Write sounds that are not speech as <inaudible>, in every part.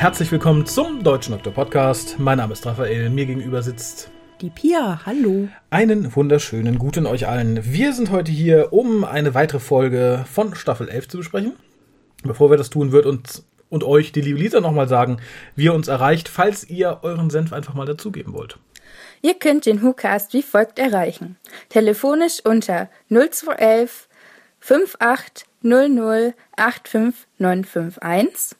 Herzlich willkommen zum Deutschen Doktor Podcast. Mein Name ist Raphael, mir gegenüber sitzt die Pia. Hallo. Einen wunderschönen guten euch allen. Wir sind heute hier, um eine weitere Folge von Staffel 11 zu besprechen. Bevor wir das tun, wird uns und euch die liebe Lisa nochmal sagen, wie ihr uns erreicht, falls ihr euren Senf einfach mal dazugeben wollt. Ihr könnt den WhoCast wie folgt erreichen. Telefonisch unter 0211 5800 85951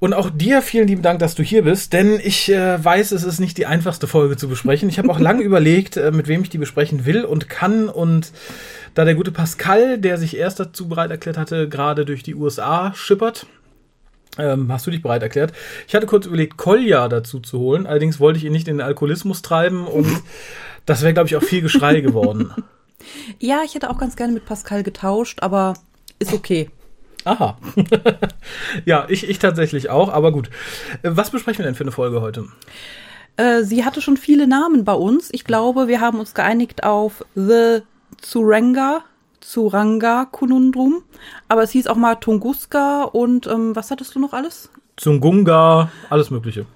Und auch dir vielen lieben Dank, dass du hier bist, denn ich äh, weiß, es ist nicht die einfachste Folge zu besprechen. Ich habe auch <laughs> lange überlegt, äh, mit wem ich die besprechen will und kann. Und da der gute Pascal, der sich erst dazu bereit erklärt hatte, gerade durch die USA schippert, ähm, hast du dich bereit erklärt. Ich hatte kurz überlegt, Kolja dazu zu holen. Allerdings wollte ich ihn nicht in den Alkoholismus treiben und <laughs> das wäre, glaube ich, auch viel Geschrei geworden. <laughs> Ja, ich hätte auch ganz gerne mit Pascal getauscht, aber ist okay. Aha. <laughs> ja, ich, ich tatsächlich auch, aber gut. Äh, was besprechen wir denn für eine Folge heute? Äh, sie hatte schon viele Namen bei uns. Ich glaube, wir haben uns geeinigt auf The Tsuranga, Tsuranga Kunundrum. Aber es hieß auch mal Tunguska und ähm, was hattest du noch alles? Zungunga, alles Mögliche.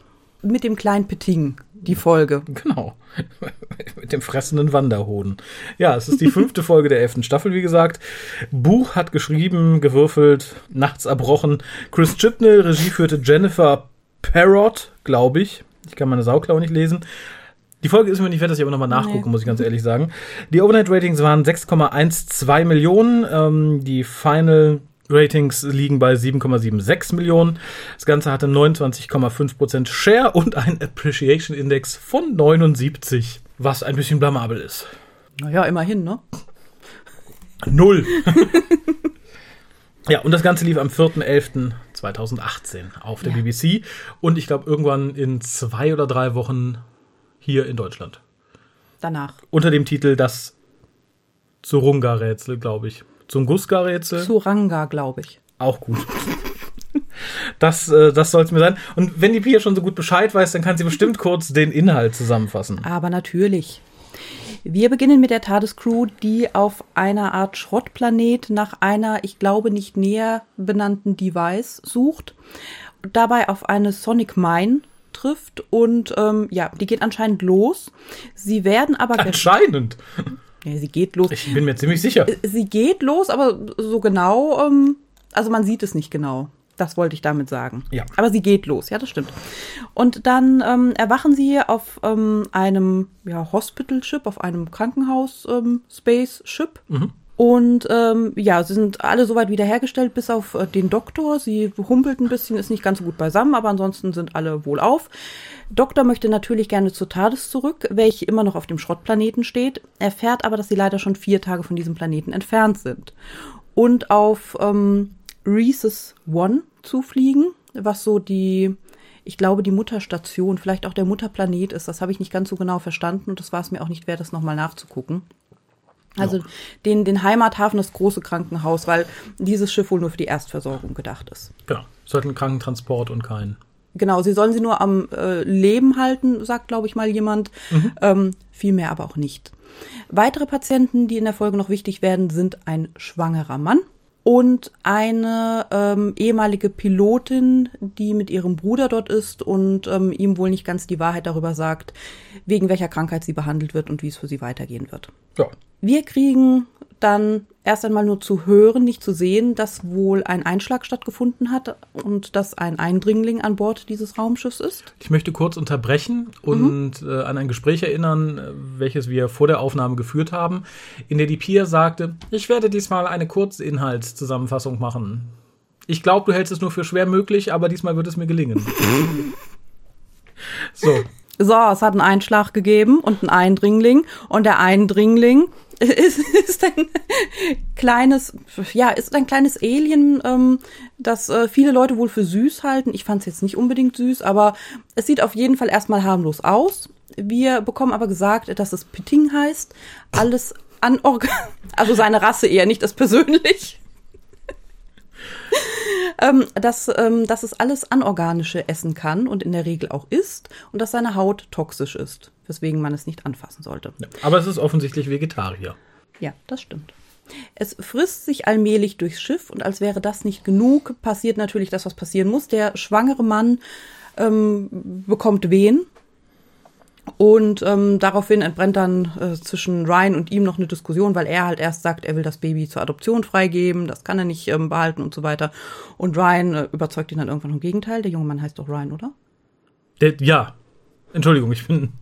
Mit dem kleinen Peting die Folge. Genau. <laughs> Mit dem fressenden Wanderhoden. Ja, es ist die fünfte <laughs> Folge der elften Staffel, wie gesagt. Buch hat geschrieben, gewürfelt, nachts erbrochen. Chris Chibnall, Regie führte Jennifer Parrott, glaube ich. Ich kann meine Sauklaue nicht lesen. Die Folge ist mir nicht wert, dass ich aber nochmal nachgucken, nee. muss ich ganz ehrlich sagen. Die Overnight-Ratings waren 6,12 Millionen. Ähm, die Final Ratings liegen bei 7,76 Millionen. Das Ganze hatte 29,5% Share und ein Appreciation Index von 79, was ein bisschen blamabel ist. Naja, immerhin, ne? Null. <laughs> ja, und das Ganze lief am 4.11.2018 auf der ja. BBC und ich glaube irgendwann in zwei oder drei Wochen hier in Deutschland. Danach. Unter dem Titel Das Zurunga-Rätsel, glaube ich. Zum Guska-Rätsel. Suranga, glaube ich. Auch gut. Das, äh, das soll es mir sein. Und wenn die Pia schon so gut Bescheid weiß, dann kann sie bestimmt kurz den Inhalt zusammenfassen. Aber natürlich. Wir beginnen mit der TARDIS-Crew, die auf einer Art Schrottplanet nach einer, ich glaube, nicht näher benannten Device sucht. Dabei auf eine Sonic Mine trifft und ähm, ja, die geht anscheinend los. Sie werden aber <laughs> anscheinend. Ja, sie geht los. Ich bin mir ziemlich sicher. Sie geht los, aber so genau, ähm, also man sieht es nicht genau. Das wollte ich damit sagen. Ja. Aber sie geht los, ja, das stimmt. Und dann ähm, erwachen sie auf ähm, einem ja, Hospital-Ship, auf einem Krankenhaus-Space-Ship. Ähm, mhm. Und ähm, ja, sie sind alle soweit wiederhergestellt, bis auf äh, den Doktor. Sie humpelt ein bisschen, ist nicht ganz so gut beisammen, aber ansonsten sind alle wohlauf. Doktor möchte natürlich gerne zur TARDIS zurück, welche immer noch auf dem Schrottplaneten steht, erfährt aber, dass sie leider schon vier Tage von diesem Planeten entfernt sind. Und auf ähm, Rhesus One zufliegen, was so die, ich glaube, die Mutterstation, vielleicht auch der Mutterplanet ist. Das habe ich nicht ganz so genau verstanden und das war es mir auch nicht wert, das nochmal nachzugucken. Also ja. den, den Heimathafen, das große Krankenhaus, weil dieses Schiff wohl nur für die Erstversorgung gedacht ist. Genau. Es hat einen Krankentransport und keinen. Genau, sie sollen sie nur am äh, Leben halten, sagt, glaube ich, mal jemand. Mhm. Ähm, viel mehr aber auch nicht. Weitere Patienten, die in der Folge noch wichtig werden, sind ein schwangerer Mann und eine ähm, ehemalige Pilotin, die mit ihrem Bruder dort ist und ähm, ihm wohl nicht ganz die Wahrheit darüber sagt, wegen welcher Krankheit sie behandelt wird und wie es für sie weitergehen wird. Ja. Wir kriegen dann erst einmal nur zu hören, nicht zu sehen, dass wohl ein Einschlag stattgefunden hat und dass ein Eindringling an Bord dieses Raumschiffs ist. Ich möchte kurz unterbrechen und mhm. äh, an ein Gespräch erinnern, welches wir vor der Aufnahme geführt haben, in der die Pia sagte, ich werde diesmal eine Kurzinhaltszusammenfassung machen. Ich glaube, du hältst es nur für schwer möglich, aber diesmal wird es mir gelingen. <laughs> so. So, es hat einen Einschlag gegeben und einen Eindringling und der Eindringling ist, ist ein kleines, ja, ist ein kleines Alien, ähm, das äh, viele Leute wohl für süß halten. Ich fand es jetzt nicht unbedingt süß, aber es sieht auf jeden Fall erstmal harmlos aus. Wir bekommen aber gesagt, dass es Pitting heißt. Alles anorgan, <laughs> also seine Rasse eher, nicht das persönlich. Ähm, dass, ähm, dass es alles Anorganische essen kann und in der Regel auch isst und dass seine Haut toxisch ist, weswegen man es nicht anfassen sollte. Ja, aber es ist offensichtlich Vegetarier. Ja, das stimmt. Es frisst sich allmählich durchs Schiff und als wäre das nicht genug, passiert natürlich das, was passieren muss. Der schwangere Mann ähm, bekommt Wehen und ähm, daraufhin entbrennt dann äh, zwischen Ryan und ihm noch eine Diskussion, weil er halt erst sagt, er will das Baby zur Adoption freigeben, das kann er nicht ähm, behalten und so weiter. Und Ryan äh, überzeugt ihn dann irgendwann vom Gegenteil. Der junge Mann heißt doch Ryan, oder? Der, ja. Entschuldigung, ich bin. <laughs>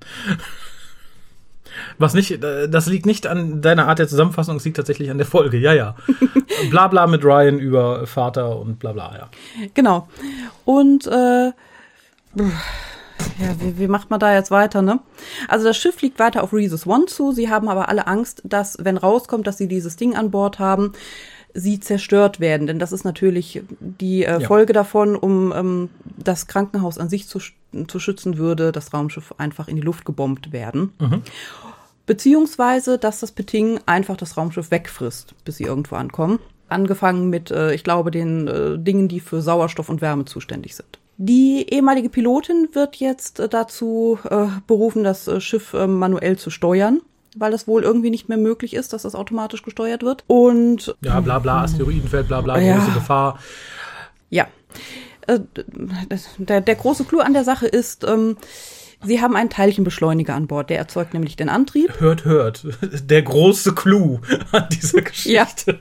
Was nicht, äh, das liegt nicht an deiner Art der Zusammenfassung, es liegt tatsächlich an der Folge, ja, ja. <laughs> bla bla mit Ryan über Vater und bla bla, ja. Genau. Und äh, ja, wie, wie macht man da jetzt weiter, ne? Also das Schiff fliegt weiter auf Rhesus One zu. Sie haben aber alle Angst, dass, wenn rauskommt, dass sie dieses Ding an Bord haben, sie zerstört werden. Denn das ist natürlich die äh, Ja. Folge davon, um ähm, das Krankenhaus an sich zu, zu schützen, würde das Raumschiff einfach in die Luft gebombt werden. Beziehungsweise, dass das Peting einfach das Raumschiff wegfrisst, bis sie irgendwo ankommen. Angefangen mit, äh, ich glaube, den äh, Dingen, die für Sauerstoff und Wärme zuständig sind. Die ehemalige Pilotin wird jetzt äh, dazu äh, berufen, das äh, Schiff äh, manuell zu steuern, weil das wohl irgendwie nicht mehr möglich ist, dass das automatisch gesteuert wird. Und Ja, bla bla, Asteroidenfeld, bla bla, Ja. große Gefahr. ja, äh, der, der große Clou an der Sache ist, ähm, sie haben einen Teilchenbeschleuniger an Bord. Der erzeugt nämlich den Antrieb. Hört, hört. <laughs> Der große Clou an dieser Geschichte.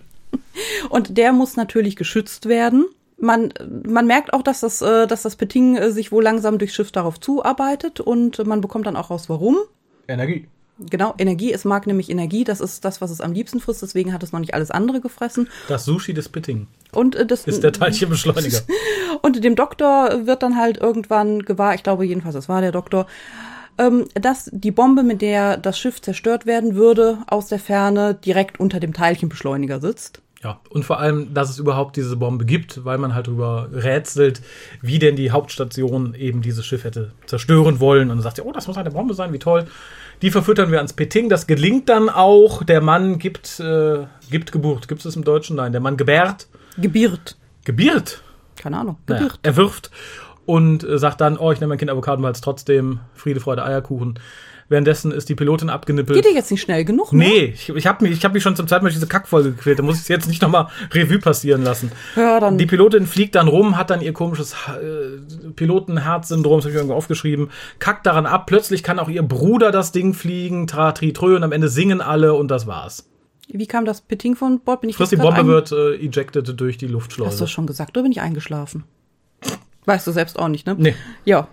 Und der muss natürlich geschützt werden. Man, man merkt auch, dass das, äh, dass das Peting äh, sich wohl langsam durchs Schiff darauf zuarbeitet und man bekommt dann auch raus, warum. Energie. Genau, Energie, es mag nämlich Energie, das ist das, was es am liebsten frisst, deswegen hat es noch nicht alles andere gefressen. Das Sushi des Pitting Und äh, das ist der Teilchenbeschleuniger. <laughs> Und dem Doktor wird dann halt irgendwann gewahr, ich glaube jedenfalls, es war der Doktor, ähm, dass die Bombe, mit der das Schiff zerstört werden würde, aus der Ferne direkt unter dem Teilchenbeschleuniger sitzt. Ja, und vor allem, dass es überhaupt diese Bombe gibt, weil man halt darüber rätselt, wie denn die Hauptstation eben dieses Schiff hätte zerstören wollen. Und dann sagt sie, oh, das muss eine Bombe sein, wie toll. Die verfüttern wir ans Peting. Das gelingt dann auch. Der Mann gibt, äh, gibt Geburt. Gibt es im Deutschen? Nein, der Mann gebärt. Gebiert. Gebiert. Keine Ahnung. Naja, Gebiert. er wirft und äh, sagt dann, oh, ich nehme mein Kind Avocado, weil es trotzdem Friede, Freude, Eierkuchen. Währenddessen ist die Pilotin abgenippelt. Geht dir jetzt nicht schnell genug? Ne? Nee, ich, ich habe mich, ich hab mich schon zum zweiten Mal durch diese Kackfolge gequält. Da muss ich es jetzt nicht nochmal Revue passieren lassen. Ja, dann. Die Pilotin fliegt dann rum, hat dann ihr komisches äh, Pilotenherzsyndrom, das habe ich irgendwo aufgeschrieben, kackt daran ab. Plötzlich kann auch ihr Bruder das Ding fliegen, tra, tri, trö, und am Ende singen alle und das war's. Wie kam das Peting von Bord? Bin ich Frisst die Bombe wird äh, ejected durch die Hast du Luftschleuse. das schon gesagt oder bin ich eingeschlafen? Weißt du selbst auch nicht, ne? Nee. Ja.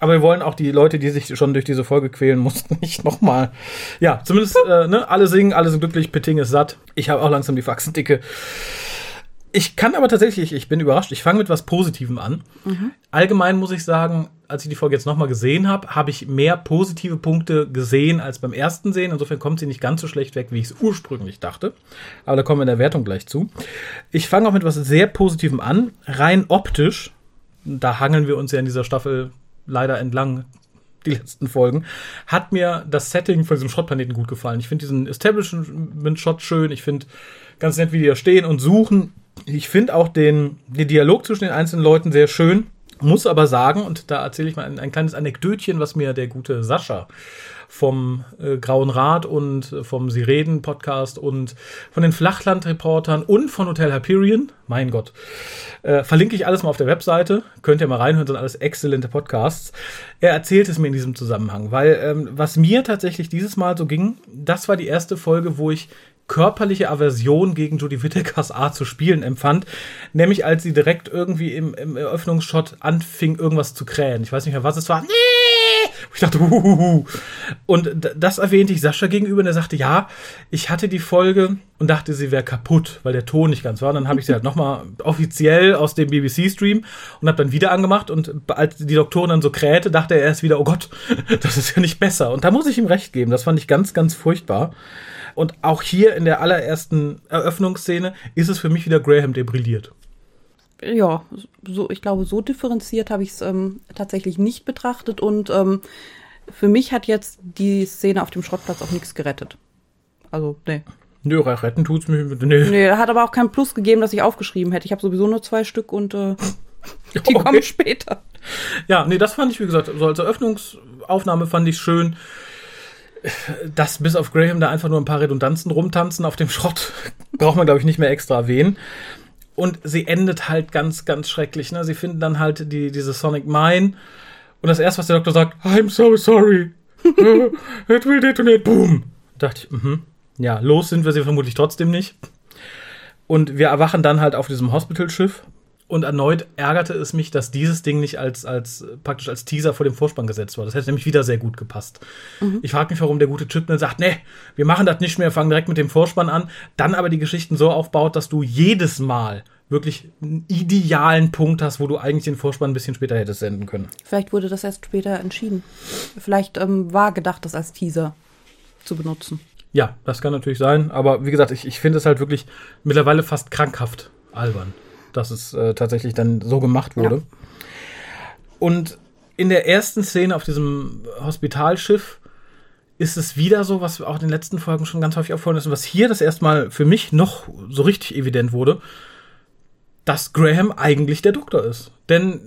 Aber wir wollen auch die Leute, die sich schon durch diese Folge quälen mussten, <laughs> nicht nochmal. Ja, zumindest, äh, ne, alle singen, alle sind glücklich, Peting ist satt. Ich habe auch langsam die Faxen dicke. Ich kann aber tatsächlich, ich bin überrascht, ich fange mit was Positivem an. Allgemein muss ich sagen, als ich die Folge jetzt nochmal gesehen habe, habe ich mehr positive Punkte gesehen als beim ersten Sehen. Insofern kommt sie nicht ganz so schlecht weg, wie ich es ursprünglich dachte. Aber da kommen wir in der Wertung gleich zu. Ich fange auch mit was sehr Positivem an. Rein optisch, da hangeln wir uns ja in dieser Staffel leider entlang die letzten Folgen, hat mir das Setting von diesem Schrottplaneten gut gefallen. Ich finde diesen Establishment-Shot schön. Ich finde ganz nett, wie die da stehen und suchen. Ich finde auch den, den Dialog zwischen den einzelnen Leuten sehr schön. Muss aber sagen, und da erzähle ich mal ein, ein kleines Anekdötchen, was mir der gute Sascha vom äh, Grauen Rat und äh, vom Sie reden Podcast und von den Flachlandreportern und von Hotel Hyperion, mein Gott, äh, verlinke ich alles mal auf der Webseite. Könnt ihr mal reinhören, sind alles exzellente Podcasts. Er erzählt es mir in diesem Zusammenhang, weil ähm, was mir tatsächlich dieses Mal so ging, das war die erste Folge, wo ich körperliche Aversion gegen Judy Whittakers Art zu spielen empfand, nämlich als sie direkt irgendwie im, im Eröffnungsshot anfing, irgendwas zu krähen. Ich weiß nicht mehr, was es war. Nee! Ich dachte, huhuhu. Und das erwähnte ich Sascha gegenüber und er sagte, ja, ich hatte die Folge und dachte, sie wäre kaputt, weil der Ton nicht ganz war. Und dann habe ich sie halt nochmal offiziell aus dem BBC-Stream und habe dann wieder angemacht und als die Doktorin dann so krähte, dachte er erst wieder, oh Gott, <laughs> das ist ja nicht besser. Und da muss ich ihm recht geben, das fand ich ganz, ganz furchtbar. Und auch hier in der allerersten Eröffnungsszene ist es für mich wieder Graham, der brilliert. ja, so, ich glaube, so differenziert habe ich es ähm, tatsächlich nicht betrachtet und ähm, für mich hat jetzt die Szene auf dem Schrottplatz auch nichts gerettet. Also, nee. Nö, retten tut's mir. Nee. Nee, hat aber auch keinen Plus gegeben, dass ich aufgeschrieben hätte. Ich habe sowieso nur zwei Stück und äh, <laughs> die Okay. kommen später. Ja, nee, das fand ich, wie gesagt, so als Eröffnungsaufnahme fand ich schön. Dass bis auf Graham da einfach nur ein paar Redundanzen rumtanzen auf dem Schrott, <laughs> braucht man, glaube ich, nicht mehr extra erwähnen. Und sie endet halt ganz, ganz schrecklich. Ne? Sie finden dann halt die, diese Sonic Mine. Und das erste, was der Doktor sagt, I'm so sorry. <laughs> It will detonate. Boom. Dachte ich, mhm. Ja, los sind wir sie vermutlich trotzdem nicht. Und wir erwachen dann halt auf diesem Hospital-Schiff. Und erneut ärgerte es mich, dass dieses Ding nicht als, als praktisch als Teaser vor dem Vorspann gesetzt war. Das hätte nämlich wieder sehr gut gepasst. Ich frage mich, warum der gute Chipman sagt, nee, wir machen das nicht mehr, fangen direkt mit dem Vorspann an, dann aber die Geschichten so aufbaut, dass du jedes Mal wirklich einen idealen Punkt hast, wo du eigentlich den Vorspann ein bisschen später hättest senden können. Vielleicht wurde das erst später entschieden. Vielleicht ähm, war gedacht, das als Teaser zu benutzen. Ja, das kann natürlich sein, aber wie gesagt, ich, ich finde es halt wirklich mittlerweile fast krankhaft albern, dass es äh, tatsächlich dann so gemacht wurde. Ja. Und in der ersten Szene auf diesem Hospitalschiff ist es wieder so, was auch in den letzten Folgen schon ganz häufig auffallen ist und was hier das erstmal für mich noch so richtig evident wurde, dass Graham eigentlich der Doktor ist. Denn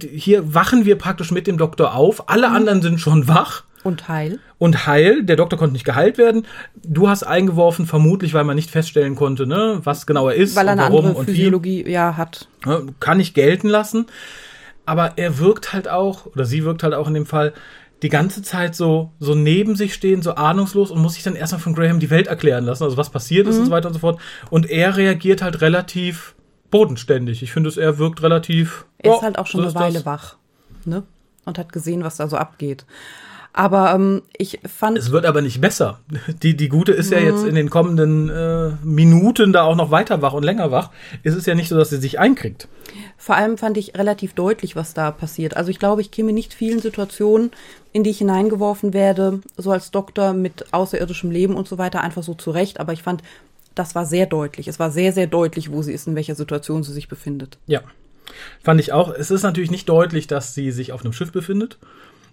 hier wachen wir praktisch mit dem Doktor auf, alle anderen sind schon wach Und heil. und heil. Der Doktor konnte nicht geheilt werden. Du hast eingeworfen, vermutlich, weil man nicht feststellen konnte, ne, was genau er ist Weil er und eine warum andere und wie. Physiologie ja, hat. Ne, Kann ich gelten lassen. Aber er wirkt halt auch, oder sie wirkt halt auch in dem Fall, die ganze Zeit so, so neben sich stehen, so ahnungslos und muss sich dann erstmal von Graham die Welt erklären lassen, also was passiert Mhm. ist und so weiter und so fort. Und er reagiert halt relativ bodenständig. Ich finde, es, er wirkt relativ. Er ist halt auch schon so eine Weile das. wach. Ne? Und hat gesehen, was da so abgeht. Aber ähm, ich fand. Es wird aber nicht besser. Die, die Gute ist ja Mhm. jetzt in den kommenden äh, Minuten da auch noch weiter wach und länger wach. Es ist ja nicht so, dass sie sich einkriegt. Vor allem fand ich relativ deutlich, was da passiert. Also ich glaube, ich käme nicht vielen Situationen, in die ich hineingeworfen werde, so als Doktor mit außerirdischem Leben und so weiter, einfach so zurecht. Aber ich fand, das war sehr deutlich. Es war sehr, sehr deutlich, wo sie ist, in welcher Situation sie sich befindet. Ja. Fand ich auch. Es ist natürlich nicht deutlich, dass sie sich auf einem Schiff befindet.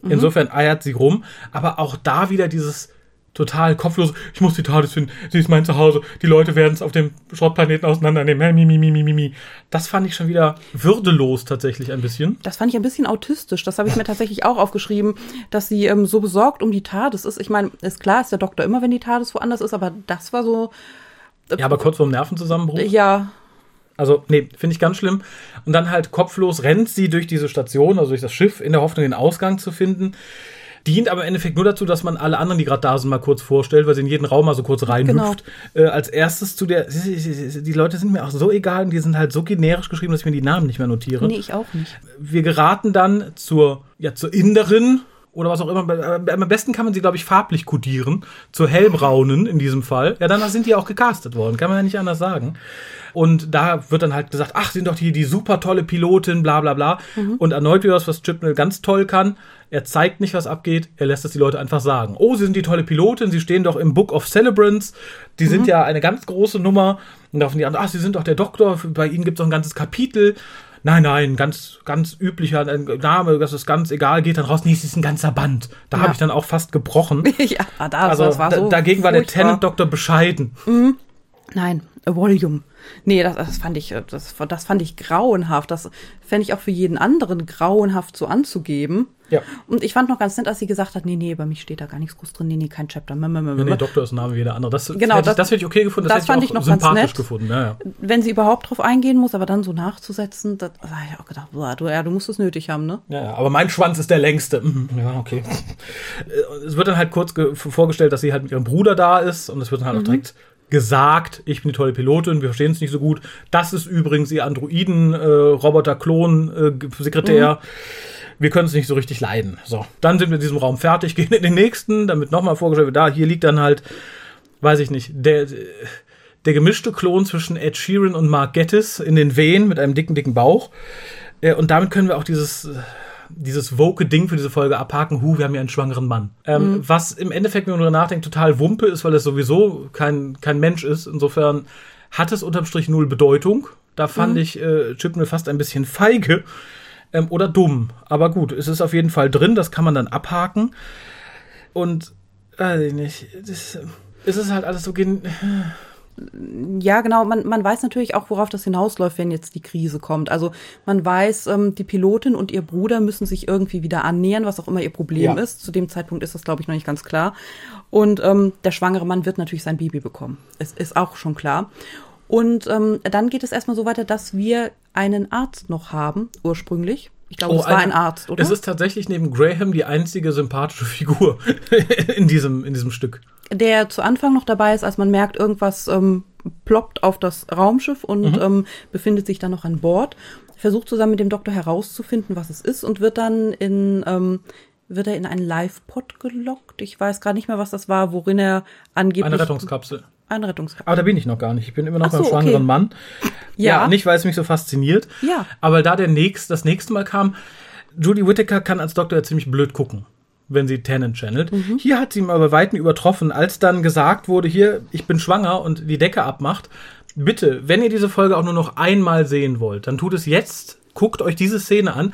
Mhm. Insofern eiert sie rum. Aber auch da wieder dieses total kopflos. Ich muss die TARDIS finden. Sie ist mein Zuhause. Die Leute werden es auf dem Schrottplaneten auseinandernehmen. Mi, mi, mi, mi, mi, mi. Das fand ich schon wieder würdelos tatsächlich ein bisschen. Das fand ich ein bisschen autistisch. Das habe ich mir tatsächlich auch aufgeschrieben, dass sie ähm, so besorgt um die TARDIS ist. Ich meine, ist klar, ist der Doktor immer, wenn die TARDIS woanders ist, aber das war so, Ja, aber kurz vorm Nervenzusammenbruch. ja, Also, nee, finde ich ganz schlimm. Und dann halt kopflos rennt sie durch diese Station, also durch das Schiff, in der Hoffnung, den Ausgang zu finden. Dient aber im Endeffekt nur dazu, dass man alle anderen, die gerade da sind, mal kurz vorstellt, weil sie in jeden Raum mal so kurz reinhüpft. Äh, als erstes zu der. Die Leute sind mir auch so egal und die sind halt so generisch geschrieben, dass ich mir die Namen nicht mehr notiere. nee, ich auch nicht. Wir geraten dann zur, ja, zur Inderin oder was auch immer. Am besten kann man sie, glaube ich, farblich kodieren. Zur hellbraunen in diesem Fall. Ja, danach sind die auch gecastet worden. Kann man ja nicht anders sagen. Und da wird dann halt gesagt, ach, sind doch die, die super tolle Pilotin, bla bla bla. Und erneut wieder was, was Chipnell ganz toll kann. Er zeigt nicht, was abgeht, er lässt es die Leute einfach sagen. Oh, sie sind die tolle Pilotin, sie stehen doch im Book of Celebrants, die sind ja eine ganz große Nummer. Und da von die anderen, ach, sie sind doch der Doktor, bei ihnen gibt es doch ein ganzes Kapitel. Nein, nein, ganz, ganz üblicher Name, das ist ganz egal, geht dann raus. Nee, es ist ein ganzer Band. Da Ja. habe ich dann auch fast gebrochen. <laughs> ja, da, Also das war so. dagegen war der furchtbar. Tenant-Doktor bescheiden. Nein, a Volume. Nee, das, das fand ich, das, das fand ich grauenhaft. Das fände ich auch für jeden anderen grauenhaft so anzugeben. Ja. Und ich fand noch ganz nett, als sie gesagt hat, nee, nee, bei mich steht da gar nichts groß drin. Nee, nee, kein Chapter. Ja, nee, Doktor ist ein Name wie jeder andere. Das, Genau, hätte, ich- das- das hätte ich okay gefunden. das Das, hätte fand ich ich auch noch ganz sympathisch nett. gefunden. Ja, ja. Wenn sie überhaupt drauf eingehen muss, aber dann so nachzusetzen, das da hab ich auch gedacht, boah, du, ja, du musst es nötig haben, ne? Ja, ja, aber mein Schwanz ist der längste. Mhm, Ja, okay. Äh, Es wird dann halt kurz ge- vorgestellt, dass sie halt mit ihrem Bruder da ist und es wird dann halt auch direkt gesagt, ich bin die tolle Pilotin, wir verstehen es nicht so gut. Das ist übrigens ihr Androiden, äh, äh. Wir können es nicht so richtig leiden. So, dann sind wir in diesem Raum fertig, <laughs> gehen in den nächsten, damit nochmal vorgestellt wird, da, hier liegt dann halt, weiß ich nicht, der, der gemischte Klon zwischen Ed Sheeran und Mark Gettis in den Wehen mit einem dicken, dicken Bauch. Äh, Und damit können wir auch dieses, dieses woke Ding für diese Folge abhaken. Hu, wir haben hier einen schwangeren Mann. Ähm, Was im Endeffekt, wenn man darüber nachdenkt, total Wumpe ist, weil es sowieso kein, kein Mensch ist. Insofern hat es unterm Strich null Bedeutung. Da fand ich äh, Chipnell fast ein bisschen feige. Ähm, oder dumm. Aber gut, es ist auf jeden Fall drin, das kann man dann abhaken. Und, weiß ich nicht, das, es ist halt alles so gen ja, genau. Man, man weiß natürlich auch, worauf das hinausläuft, wenn jetzt die Krise kommt. Also man weiß, ähm, die Pilotin und ihr Bruder müssen sich irgendwie wieder annähern, was auch immer ihr Problem Ja. ist. Zu dem Zeitpunkt ist das, glaube ich, noch nicht ganz klar. Und ähm, der schwangere Mann wird natürlich sein Baby bekommen. Es ist auch schon klar. Und ähm, dann geht es erstmal so weiter, dass wir einen Arzt noch haben, ursprünglich. Ich glaube, es war Oh, eine- ein Arzt, oder? Es ist tatsächlich neben Graham die einzige sympathische Figur <laughs> in diesem, in diesem Stück. der zu Anfang noch dabei ist, als man merkt, irgendwas ähm, ploppt auf das Raumschiff und ähm, befindet sich dann noch an Bord. Versucht zusammen mit dem Doktor herauszufinden, was es ist und wird dann in ähm, wird er in einen Live-Pod gelockt. Ich weiß gar nicht mehr, was das war, worin er angeblich Eine Rettungskapsel. Eine Rettungskapsel. Aber da bin ich noch gar nicht. Ich bin immer noch Ach so, beim schwangeren okay. Mann. Ja. nicht, weil es mich so fasziniert. Ja. Aber da der nächst, das nächste Mal kam, Judy Whittaker kann als Doktor ja ziemlich blöd gucken, wenn sie Tennant channelt. Mhm. Hier hat sie ihn aber bei Weitem übertroffen, als dann gesagt wurde, hier, ich bin schwanger und die Decke abmacht. Bitte, wenn ihr diese Folge auch nur noch einmal sehen wollt, dann tut es jetzt. Guckt euch diese Szene an.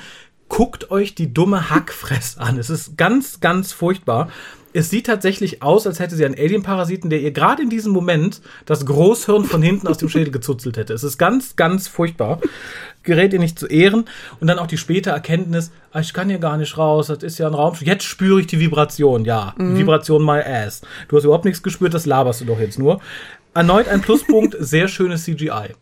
Guckt euch die dumme Hackfress an. Es ist ganz, ganz furchtbar. Es sieht tatsächlich aus, als hätte sie einen Alien-Parasiten, der ihr gerade in diesem Moment das Großhirn von hinten aus dem Schädel gezuzelt hätte. Es ist ganz, ganz furchtbar. Gerät ihr nicht zu Ehren. Und dann auch die späte Erkenntnis, ah, ich kann hier gar nicht raus, das ist ja ein Raumschiff. Jetzt spüre ich die Vibration. Ja, Vibration my ass. Du hast überhaupt nichts gespürt, das laberst du doch jetzt nur. Erneut ein Pluspunkt, <laughs> sehr schönes CGI.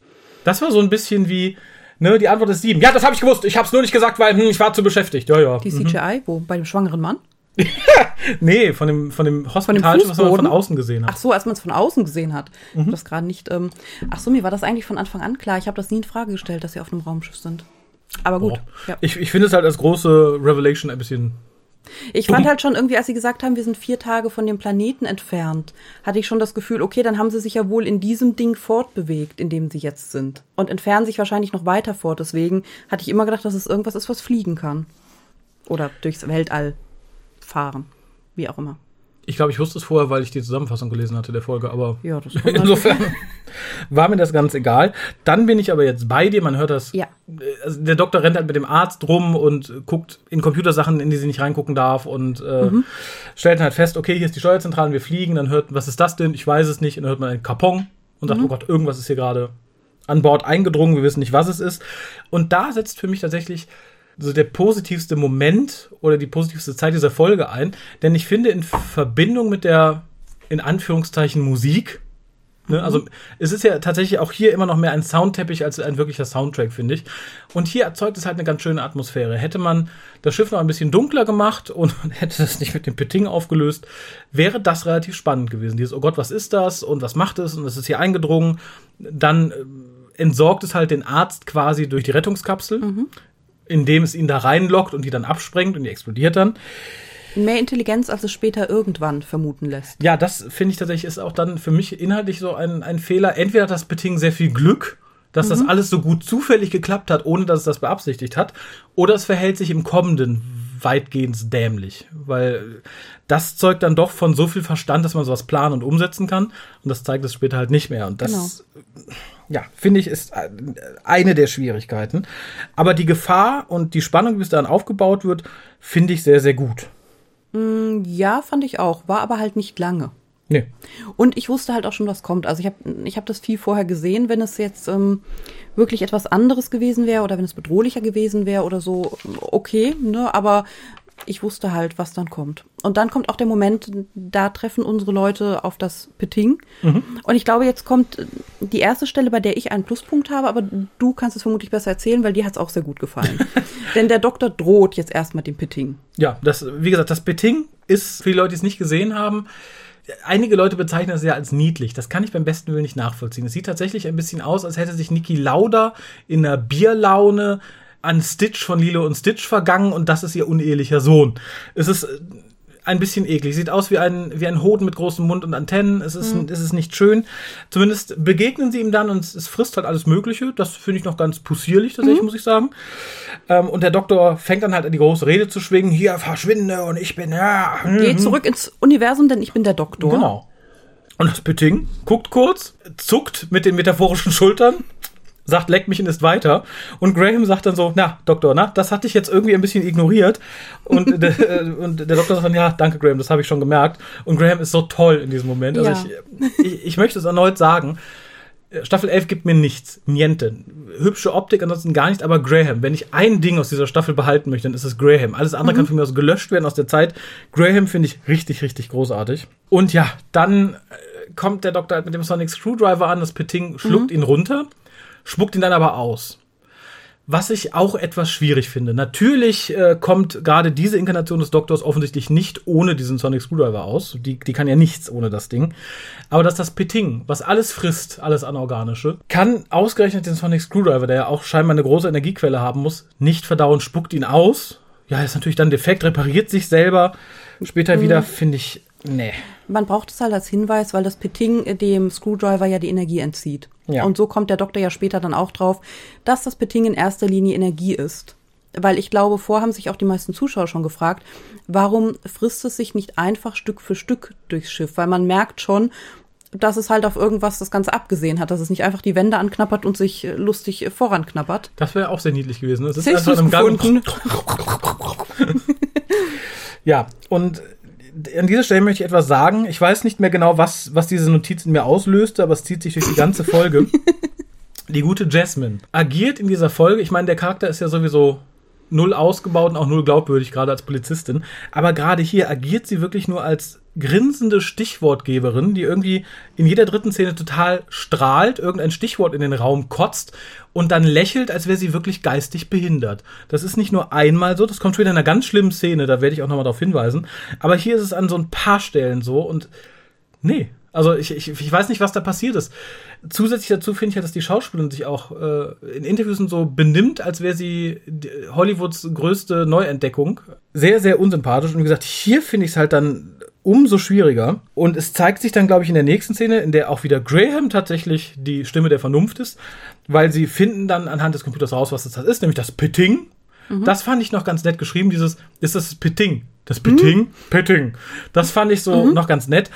Das war so ein bisschen wie, ne, die Antwort ist sieben. Ja, das habe ich gewusst. Ich habe es nur nicht gesagt, weil hm, ich war zu beschäftigt. Ja, ja. Die CGI, wo? Bei dem schwangeren Mann? <laughs> Nee, von dem, von dem Hospital, was man von außen gesehen Ach hat. so, als man es von außen gesehen hat. Ich Mhm. hab das gerade nicht. Ähm, ach so, mir war das eigentlich von Anfang an klar. Ich habe das nie in Frage gestellt, dass sie auf einem Raumschiff sind. Aber gut. Ja. Ich, ich finde es halt als große Revelation ein bisschen. Ich fand halt schon irgendwie, als sie gesagt haben, wir sind vier Tage von dem Planeten entfernt, hatte ich schon das Gefühl, okay, dann haben sie sich ja wohl in diesem Ding fortbewegt, in dem sie jetzt sind. Und entfernen sich wahrscheinlich noch weiter fort. Deswegen hatte ich immer gedacht, dass es irgendwas ist, was fliegen kann. Oder durchs Weltall fahren. Wie auch immer. Ich glaube, ich wusste es vorher, weil ich die Zusammenfassung gelesen hatte der Folge, aber Ja, <laughs> man- insofern <laughs> war mir das ganz egal. Dann bin ich aber jetzt bei dir, man hört das. Ja. Also der Doktor rennt halt mit dem Arzt rum und guckt in Computersachen, in die sie nicht reingucken darf und äh, Mhm. stellt halt fest, okay, hier ist die Steuerzentrale, wir fliegen, dann hört, was ist das denn? Ich weiß es nicht. Und dann hört man einen Kapong und Mhm. sagt, oh Gott, irgendwas ist hier gerade an Bord eingedrungen, wir wissen nicht, was es ist. Und da setzt für mich tatsächlich so der positivste Moment oder die positivste Zeit dieser Folge ein. Denn ich finde, in Verbindung mit der, in Anführungszeichen, Musik, ne, also es ist ja tatsächlich auch hier immer noch mehr ein Soundteppich als ein wirklicher Soundtrack, finde ich. Und hier erzeugt es halt eine ganz schöne Atmosphäre. Hätte man das Schiff noch ein bisschen dunkler gemacht und <laughs> hätte das nicht mit dem Peting aufgelöst, wäre das relativ spannend gewesen. Dieses, oh Gott, was ist das und was macht es und es ist hier eingedrungen. Dann äh, entsorgt es halt den Arzt quasi durch die Rettungskapsel, indem es ihn da reinlockt und die dann absprengt und die explodiert dann. Mehr Intelligenz, als es später irgendwann vermuten lässt. Ja, das finde ich tatsächlich ist auch dann für mich inhaltlich so ein, ein Fehler. Entweder hat das Peting sehr viel Glück, dass das alles so gut zufällig geklappt hat, ohne dass es das beabsichtigt hat, oder es verhält sich im Kommenden weitgehend dämlich, weil das zeugt dann doch von so viel Verstand, dass man sowas planen und umsetzen kann und das zeigt es später halt nicht mehr und das ja, finde ich, ist eine der Schwierigkeiten. Aber die Gefahr und die Spannung, bis dahin aufgebaut wird, finde ich sehr, sehr gut. Ja, fand ich auch. War aber halt nicht lange. Nee. Und ich wusste halt auch schon, was kommt. Also ich habe ich hab das viel vorher gesehen, wenn es jetzt ähm, wirklich etwas anderes gewesen wäre oder wenn es bedrohlicher gewesen wäre oder so, okay, ne? Aber ich wusste halt, was dann kommt. Und dann kommt auch der Moment, da treffen unsere Leute auf das Peting. Und ich glaube, jetzt kommt die erste Stelle, bei der ich einen Pluspunkt habe, aber du kannst es vermutlich besser erzählen, weil dir hat es auch sehr gut gefallen. <laughs> Denn der Doktor droht jetzt erstmal dem Peting. Ja, das, wie gesagt, das Beting ist, für die Leute, die es nicht gesehen haben, einige Leute bezeichnen es ja als niedlich. Das kann ich beim besten Willen nicht nachvollziehen. Es sieht tatsächlich ein bisschen aus, als hätte sich Niki Lauda in einer Bierlaune an Stitch von Lilo und Stitch vergangen und das ist ihr unehelicher Sohn. Es ist äh, ein bisschen eklig. Sieht aus wie ein, wie ein Hoden mit großem Mund und Antennen. Es ist, es ist nicht schön. Zumindest begegnen sie ihm dann und es, es frisst halt alles Mögliche. Das finde ich noch ganz possierlich, tatsächlich, muss ich sagen. Ähm, und der Doktor fängt dann halt an, die große Rede zu schwingen. Hier, verschwinde und ich bin, ja. hm, Geh zurück ins Universum, denn ich bin der Doktor. Genau. Und das Petting guckt kurz, zuckt mit den metaphorischen Schultern. Sagt, leck mich und ist weiter. Und Graham sagt dann so, na, Doktor, na, das hatte ich jetzt irgendwie ein bisschen ignoriert. Und, der, <laughs> äh, und der Doktor sagt dann, ja, danke, Graham, das habe ich schon gemerkt. Und Graham ist so toll in diesem Moment. Also Ja. ich, ich, ich möchte es erneut sagen. Staffel 11 gibt mir nichts. Niente. Hübsche Optik, ansonsten gar nichts, aber Graham. Wenn ich ein Ding aus dieser Staffel behalten möchte, dann ist es Graham. Alles andere kann von mir aus gelöscht werden aus der Zeit. Graham finde ich richtig, richtig großartig. Und ja, dann äh, kommt der Doktor halt mit dem Sonic Screwdriver an, das Petting schluckt ihn runter, spuckt ihn dann aber aus. Was ich auch etwas schwierig finde. Natürlich äh, kommt gerade diese Inkarnation des Doktors offensichtlich nicht ohne diesen Sonic Screwdriver aus. Die, die kann ja nichts ohne das Ding. Aber dass das Peting, was alles frisst, alles Anorganische, kann ausgerechnet den Sonic Screwdriver, der ja auch scheinbar eine große Energiequelle haben muss, nicht verdauen, spuckt ihn aus. Ja, ist natürlich dann defekt, repariert sich selber. Später wieder, finde ich, nee. Man braucht es halt als Hinweis, weil das Petting äh, dem Screwdriver ja die Energie entzieht. Ja. Und so kommt der Doktor ja später dann auch drauf, dass das Petting in erster Linie Energie ist. Weil ich glaube, vor haben sich auch die meisten Zuschauer schon gefragt, warum frisst es sich nicht einfach Stück für Stück durchs Schiff? Weil man merkt schon, dass es halt auf irgendwas das Ganze abgesehen hat, dass es nicht einfach die Wände anknappert und sich lustig voranknappert. Das wäre auch sehr niedlich gewesen. Es ist einfach einem Gang. <laughs> <laughs> Ja, und an dieser Stelle möchte ich etwas sagen. Ich weiß nicht mehr genau, was, was diese Notiz in mir auslöste, aber es zieht sich durch die ganze Folge. <laughs> die gute Jasmine agiert in dieser Folge. Ich meine, der Charakter ist ja sowieso null ausgebaut und auch null glaubwürdig, gerade als Polizistin. Aber gerade hier agiert sie wirklich nur als grinsende Stichwortgeberin, die irgendwie in jeder dritten Szene total strahlt, irgendein Stichwort in den Raum kotzt und dann lächelt, als wäre sie wirklich geistig behindert. Das ist nicht nur einmal so, das kommt später in einer ganz schlimmen Szene, da werde ich auch nochmal darauf hinweisen. Aber hier ist es an so ein paar Stellen so und nee. Also ich, ich, ich weiß nicht, was da passiert ist. Zusätzlich dazu finde ich ja, dass die Schauspielerin sich auch äh, in Interviews und so benimmt, als wäre sie Hollywoods größte Neuentdeckung. Sehr, sehr unsympathisch. Und wie gesagt, hier finde ich es halt dann umso schwieriger. Und es zeigt sich dann, glaube ich, in der nächsten Szene, in der auch wieder Graham tatsächlich die Stimme der Vernunft ist, weil sie finden dann anhand des Computers raus, was das ist, nämlich das Pitting. Das fand ich noch ganz nett geschrieben, dieses, ist das Pitting? Das Pitting? Pitting. Das fand ich so noch ganz nett.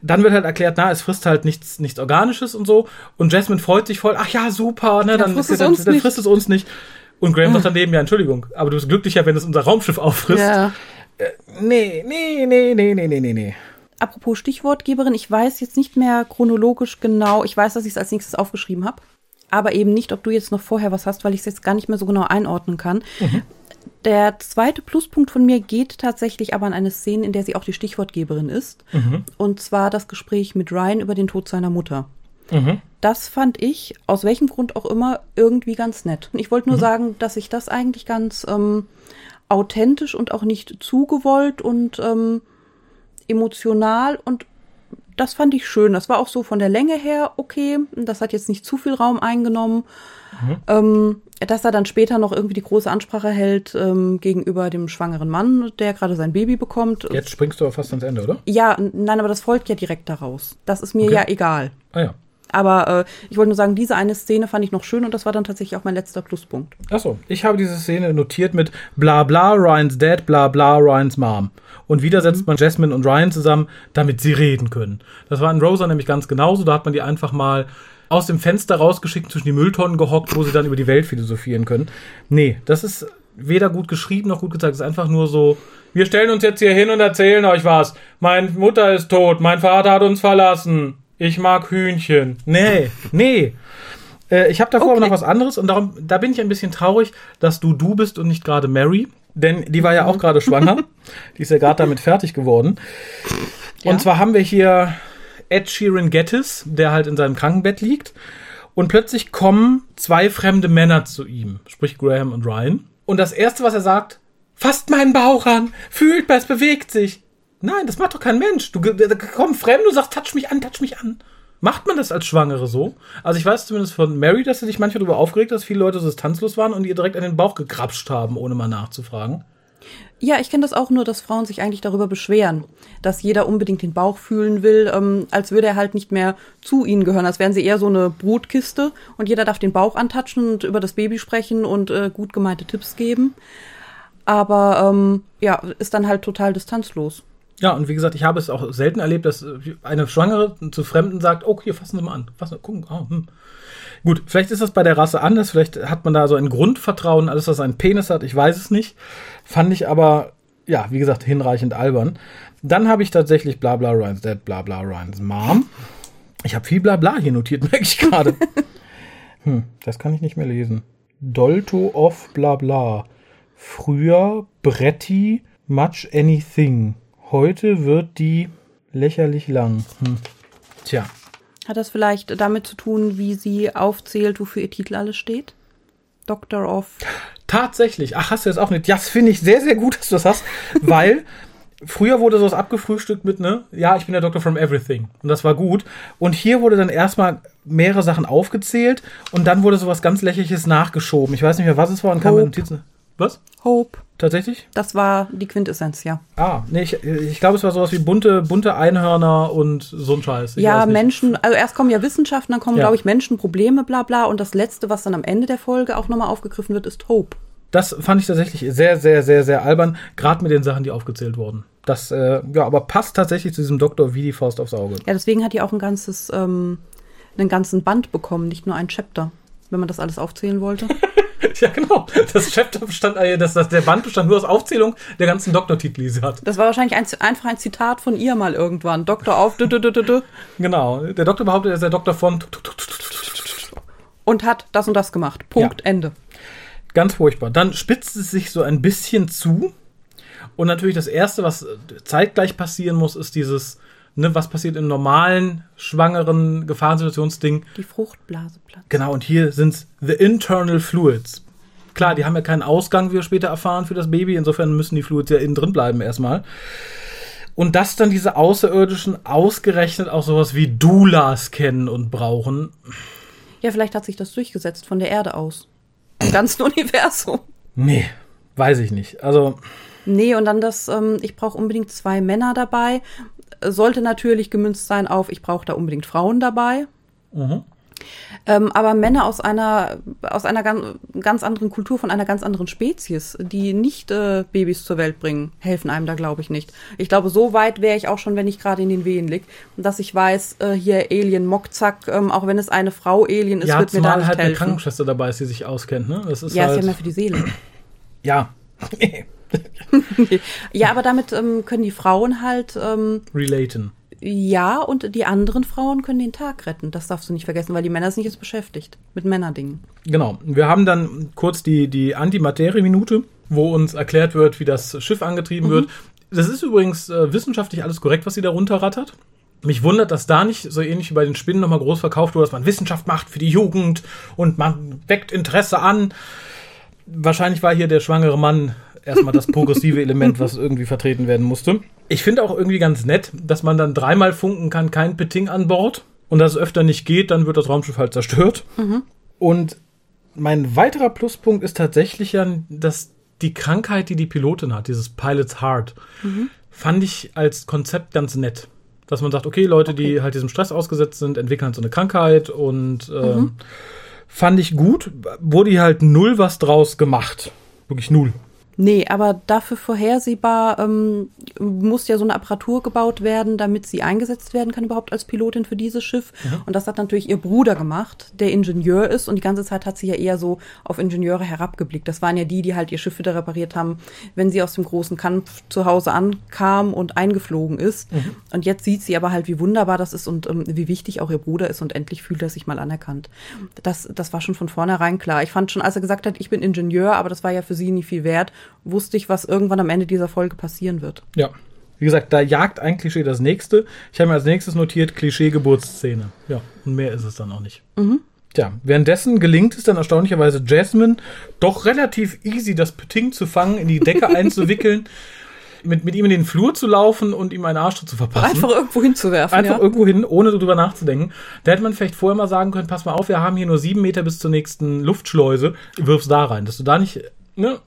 Dann wird halt erklärt, na, es frisst halt nichts, nichts Organisches und so. Und Jasmine freut sich voll, ach ja, super, ne, dann, frisst es dann, uns dann nicht. frisst es uns nicht. Und Graham sagt daneben, ja, Entschuldigung, aber du bist glücklicher, wenn es unser Raumschiff auffrisst. Ja. Nee, nee, nee, nee, nee, nee, nee, nee. Apropos Stichwortgeberin, ich weiß jetzt nicht mehr chronologisch genau. Ich weiß, dass ich es als nächstes aufgeschrieben habe. Aber eben nicht, ob du jetzt noch vorher was hast, weil ich es jetzt gar nicht mehr so genau einordnen kann. Der zweite Pluspunkt von mir geht tatsächlich aber an eine Szene, in der sie auch die Stichwortgeberin ist. Und zwar das Gespräch mit Ryan über den Tod seiner Mutter. Mhm. Das fand ich, aus welchem Grund auch immer, irgendwie ganz nett. Ich wollte nur sagen, dass ich das eigentlich ganz ähm, authentisch und auch nicht zugewollt und ähm, emotional und das fand ich schön. Das war auch so von der Länge her okay. Das hat jetzt nicht zu viel Raum eingenommen. Ähm, dass er dann später noch irgendwie die große Ansprache hält ähm, gegenüber dem schwangeren Mann, der gerade sein Baby bekommt. Jetzt springst du aber fast ans Ende, oder? Ja, nein, aber das folgt ja direkt daraus. Das ist mir Okay. ja egal. Ah ja. Aber äh, ich wollte nur sagen, diese eine Szene fand ich noch schön und das war dann tatsächlich auch mein letzter Pluspunkt. Achso, ich habe diese Szene notiert mit bla bla Ryans Dad, bla bla Ryans Mom. Und wieder setzt man Jasmine und Ryan zusammen, damit sie reden können. Das war in Rosa nämlich ganz genauso. Da hat man die einfach mal aus dem Fenster rausgeschickt, zwischen die Mülltonnen gehockt, wo sie dann über die Welt philosophieren können. Nee, das ist weder gut geschrieben noch gut gezeigt. Es ist einfach nur so, wir stellen uns jetzt hier hin und erzählen euch was. Meine Mutter ist tot, mein Vater hat uns verlassen. Ich mag Hühnchen. Nee, nee. Äh, ich habe davor Okay. aber noch was anderes und darum, da bin ich ein bisschen traurig, dass du du bist und nicht gerade Mary. Denn die war ja auch <laughs> gerade schwanger. Die ist ja gerade damit fertig geworden. Ja. Und zwar haben wir hier Ed Sheeran Gettis, der halt in seinem Krankenbett liegt. Und plötzlich kommen zwei fremde Männer zu ihm, sprich Graham und Ryan. Und das Erste, was er sagt, fasst meinen Bauch an, fühlt, es bewegt sich. Nein, das macht doch kein Mensch. Du da komm fremd, du sagst, touch mich an, touch mich an. Macht man das als Schwangere so? Also ich weiß zumindest von Mary, dass sie sich manchmal darüber aufgeregt, dass viele Leute so distanzlos waren und ihr direkt an den Bauch gekrapscht haben, ohne mal nachzufragen. Ja, ich kenne das auch nur, dass Frauen sich eigentlich darüber beschweren, dass jeder unbedingt den Bauch fühlen will, ähm, als würde er halt nicht mehr zu ihnen gehören, als wären sie eher so eine Brutkiste und jeder darf den Bauch antatschen und über das Baby sprechen und äh, gut gemeinte Tipps geben. Aber ähm, ja, ist dann halt total distanzlos. Ja, und wie gesagt, ich habe es auch selten erlebt, dass eine Schwangere zu Fremden sagt, oh, hier, fassen Sie mal an. Fassen, gucken, oh, hm. Gut, vielleicht ist das bei der Rasse anders, vielleicht hat man da so ein Grundvertrauen, alles, was einen Penis hat, ich weiß es nicht. Fand ich aber, ja, wie gesagt, hinreichend albern. Dann habe ich tatsächlich Blabla Ryan's Dad, Blabla Ryan's Mom. Ich habe viel Blabla hier notiert, <laughs> merke ich gerade. hm, das kann ich nicht mehr lesen. Dolto of Blabla. Früher Bretti Much Anything. Heute wird die lächerlich lang. Hm. Tja. Hat das vielleicht damit zu tun, wie sie aufzählt, wofür ihr Titel alles steht? Doctor of. Tatsächlich. Ach, hast du das auch nicht? Ja, das finde ich sehr, sehr gut, dass du das hast, weil früher wurde sowas abgefrühstückt mit, ne, ja, ich bin der Doctor from Everything. Und das war gut. Und hier wurde dann erstmal mehrere Sachen aufgezählt und dann wurde sowas ganz Lächerliches nachgeschoben. Ich weiß nicht mehr, was es war und kam mit Notizen. Was? Hope. Tatsächlich? Das war die Quintessenz, ja. Ah, nee, ich, ich glaube, es war sowas wie bunte, bunte Einhörner und so ein Scheiß. Ich ja, Menschen, also erst kommen ja Wissenschaften, dann kommen, ja. glaube ich, Menschen, Probleme, bla bla. Und das letzte, was dann am Ende der Folge auch nochmal aufgegriffen wird, ist Hope. Das fand ich tatsächlich sehr, sehr, sehr, sehr albern, gerade mit den Sachen, die aufgezählt wurden. Das, äh, ja, aber passt tatsächlich zu diesem Doktor wie die Faust aufs Auge. Ja, deswegen hat die auch ein ganzes, ähm, einen ganzen Band bekommen, nicht nur ein Chapter, wenn man das alles aufzählen wollte. ja, genau. Das Chapter bestand, äh, das, das, der Band bestand nur aus Aufzählung der ganzen Doktortitel, die sie hat. Das war wahrscheinlich ein, einfach ein Zitat von ihr mal irgendwann. Doktor auf. Dü, dü, dü. Genau. Der Doktor behauptet, er ist der Doktor von. Und hat das und das gemacht. Punkt, ja. Ende. Ganz furchtbar. Dann spitzt es sich so ein bisschen zu. Und natürlich das Erste, was zeitgleich passieren muss, ist dieses, ne, was passiert im normalen, schwangeren Gefahrensituationsding. Die Fruchtblase platzt. Genau, und hier sind es the internal fluids. Klar, die haben ja keinen Ausgang, wie wir später erfahren, für das Baby. Insofern müssen die Fluids ja innen drin bleiben erstmal. Und dass dann diese Außerirdischen ausgerechnet auch sowas wie Doulas kennen und brauchen. Ja, vielleicht hat sich das durchgesetzt von der Erde aus im ganzen <laughs> Universum. Nee, weiß ich nicht. Also. Nee, und dann das, ähm, ich brauche unbedingt zwei Männer dabei. Sollte natürlich gemünzt sein auf, ich brauche da unbedingt Frauen dabei. Mhm. Ähm, aber Männer aus einer, aus einer ganz, ganz anderen Kultur, von einer ganz anderen Spezies, die nicht äh, Babys zur Welt bringen, helfen einem da, glaube ich, nicht. Ich glaube, so weit wäre ich auch schon, wenn ich gerade in den Wehen lieg, dass ich weiß, äh, hier Alien Mockzack, ähm, auch wenn es eine Frau Alien ist, ja, wird mir da nicht halt helfen. eine Krankenschwester dabei ist, die sich auskennt, ne? Das ist ja, halt ist ja mehr für die Seele. ja. <laughs> <laughs> ja, aber damit ähm, können die Frauen halt ähm, relaten. Ja, und die anderen Frauen können den Tag retten. Das darfst du nicht vergessen, weil die Männer sind jetzt beschäftigt mit Männerdingen. Genau. Wir haben dann kurz die, die Antimaterie-Minute, wo uns erklärt wird, wie das Schiff angetrieben mhm. wird. Das ist übrigens äh, wissenschaftlich alles korrekt, was sie da runterrattert. Mich wundert, dass da nicht so ähnlich wie bei den Spinnen nochmal groß verkauft wurde, dass man Wissenschaft macht für die Jugend und man weckt Interesse an. Wahrscheinlich war hier der schwangere Mann erstmal das progressive Element, was irgendwie vertreten werden musste. Ich finde auch irgendwie ganz nett, dass man dann dreimal funken kann, kein Petting an Bord. Und dass es öfter nicht geht, dann wird das Raumschiff halt zerstört. Mhm. Und mein weiterer Pluspunkt ist tatsächlich ja, dass die Krankheit, die die Pilotin hat, dieses Pilot's Heart, mhm. fand ich als Konzept ganz nett. Dass man sagt, okay, Leute, okay. die halt diesem Stress ausgesetzt sind, entwickeln so eine Krankheit und ähm, mhm. fand ich gut. Wurde halt null was draus gemacht. Wirklich null. Nee, aber dafür vorhersehbar ähm, muss ja so eine Apparatur gebaut werden, damit sie eingesetzt werden kann überhaupt als Pilotin für dieses Schiff. Mhm. Und das hat natürlich ihr Bruder gemacht, der Ingenieur ist. Und die ganze Zeit hat sie ja eher so auf Ingenieure herabgeblickt. Das waren ja die, die halt ihr Schiff wieder repariert haben, wenn sie aus dem großen Kampf zu Hause ankam und eingeflogen ist. Mhm. Und jetzt sieht sie aber halt, wie wunderbar das ist und ähm, wie wichtig auch ihr Bruder ist. Und endlich fühlt er sich mal anerkannt. Das, das war schon von vornherein klar. Ich fand schon, als er gesagt hat, ich bin Ingenieur, aber das war ja für sie nie viel wert wusste ich, was irgendwann am Ende dieser Folge passieren wird. Ja. Wie gesagt, da jagt ein Klischee das nächste. Ich habe mir als nächstes notiert Klischee-Geburtsszene. Ja, und mehr ist es dann auch nicht. Mhm. Tja, währenddessen gelingt es dann erstaunlicherweise Jasmine doch relativ easy, das Peting zu fangen, in die Decke <laughs> einzuwickeln, mit, mit ihm in den Flur zu laufen und ihm einen Arsch zu verpassen. Einfach irgendwo hinzuwerfen. Einfach ja. irgendwo hin, ohne drüber nachzudenken. Da hätte man vielleicht vorher mal sagen können, pass mal auf, wir haben hier nur sieben Meter bis zur nächsten Luftschleuse, wirf's da rein, dass du da nicht, ne,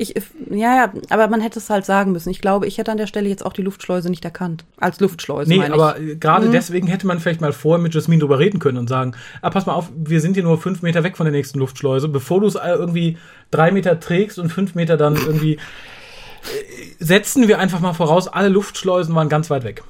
ich, ja, ja, aber man hätte es halt sagen müssen. Ich glaube, ich hätte an der Stelle jetzt auch die Luftschleuse nicht erkannt. Als Luftschleuse. Nee, aber gerade mhm. deswegen hätte man vielleicht mal vorher mit Jasmin drüber reden können und sagen, ah, pass mal auf, wir sind hier nur fünf Meter weg von der nächsten Luftschleuse. Bevor du es irgendwie drei Meter trägst und fünf Meter dann irgendwie setzen wir einfach mal voraus, alle Luftschleusen waren ganz weit weg.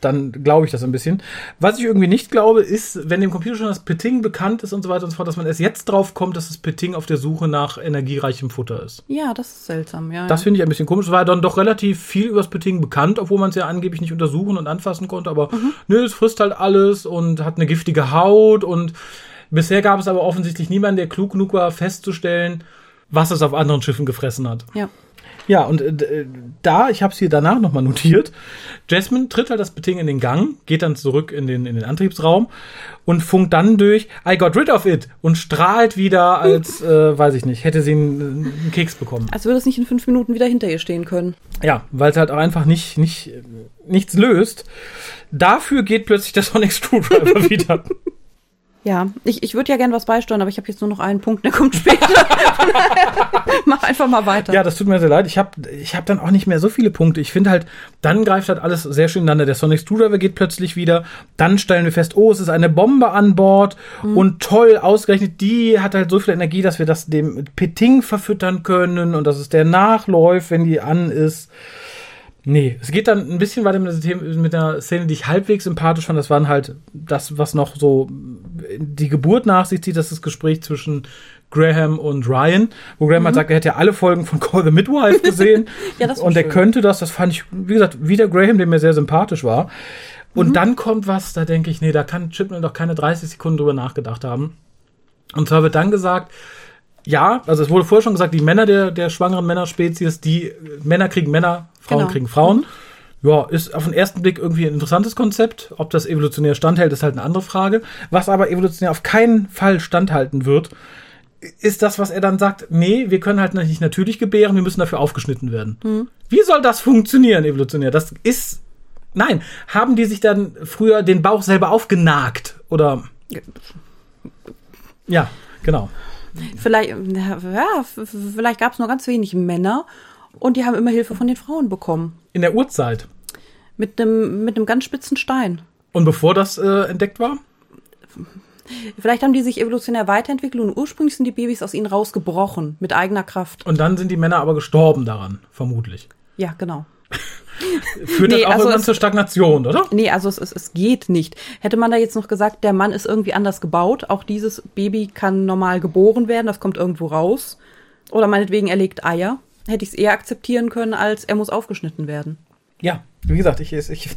Dann glaube ich das ein bisschen. Was ich irgendwie nicht glaube, ist, wenn dem Computer schon das Petting bekannt ist und so weiter und so fort, dass man erst jetzt drauf kommt, dass das Petting auf der Suche nach energiereichem Futter ist. Ja, das ist seltsam, ja. Das ja. finde ich ein bisschen komisch. Es war dann doch relativ viel über das Petting bekannt, obwohl man es ja angeblich nicht untersuchen und anfassen konnte. Aber nö, es frisst halt alles und hat eine giftige Haut. Und bisher gab es aber offensichtlich niemanden, der klug genug war, festzustellen, was es auf anderen Schiffen gefressen hat. ja. Ja, und äh, da, ich habe es hier danach nochmal notiert, Jasmine tritt halt das Petting in den Gang, geht dann zurück in den, in den Antriebsraum und funkt dann durch, I got rid of it und strahlt wieder, als, äh, weiß ich nicht, hätte sie einen, einen Keks bekommen. Als würde es nicht in fünf Minuten wieder hinter ihr stehen können. Ja, weil es halt auch einfach nicht, nicht, nichts löst. Dafür geht plötzlich der Sonic Screwdriver <laughs> wieder. Ja, ich, ich würde ja gern was beisteuern, aber ich habe jetzt nur noch einen Punkt, der kommt später. <laughs> Mach einfach mal weiter. Ja, das tut mir sehr leid. Ich habe ich hab dann auch nicht mehr so viele Punkte. Ich finde halt, dann greift halt alles sehr schön ineinander. Der Sonic Screwdriver geht plötzlich wieder. Dann stellen wir fest, oh, es ist eine Bombe an Bord. Und toll, ausgerechnet, die hat halt so viel Energie, dass wir das dem Peting verfüttern können und dass es der nachläuft, wenn die an ist. Nee, es geht dann ein bisschen weiter mit, der Szene- mit der Szene, die ich halbwegs sympathisch fand. Das waren halt das, was noch so die Geburt nach sich zieht, das ist das Gespräch zwischen Graham und Ryan, wo Graham halt sagt, er hätte ja alle Folgen von Call the Midwife gesehen. <laughs> Ja, das und er könnte das, das fand ich, wie gesagt, wieder Graham, der mir sehr sympathisch war. Und Mhm. dann kommt was, da denke ich, nee, da kann Chipman doch keine 30 Sekunden drüber nachgedacht haben. Und zwar wird dann gesagt, ja, also es wurde vorher schon gesagt, die Männer der, der schwangeren Männerspezies, die äh, Männer kriegen Männer, Frauen Genau. kriegen Frauen. Ja, ist auf den ersten Blick irgendwie ein interessantes Konzept. Ob das evolutionär standhält, ist halt eine andere Frage. Was aber evolutionär auf keinen Fall standhalten wird, ist das, was er dann sagt, nee, wir können halt nicht natürlich gebären, wir müssen dafür aufgeschnitten werden. Wie soll das funktionieren, evolutionär? Das ist, nein, haben die sich dann früher den Bauch selber aufgenagt? Oder, ja, genau. Vielleicht, ja, vielleicht gab es nur ganz wenig Männer und die haben immer Hilfe von den Frauen bekommen. In der Urzeit. Mit einem mit einem ganz spitzen Stein. Und bevor das äh, entdeckt war? Vielleicht haben die sich evolutionär weiterentwickelt und ursprünglich sind die Babys aus ihnen rausgebrochen mit eigener Kraft. Und dann sind die Männer aber gestorben daran, vermutlich. Ja, genau. Führt Nee, das auch also irgendwann zur Stagnation, oder? Nee, also es, es, es geht nicht. Hätte man da jetzt noch gesagt, der Mann ist irgendwie anders gebaut, auch dieses Baby kann normal geboren werden, das kommt irgendwo raus. Oder meinetwegen, er legt Eier. Hätte ich es eher akzeptieren können, als er muss aufgeschnitten werden. Ja, wie gesagt, ich, ich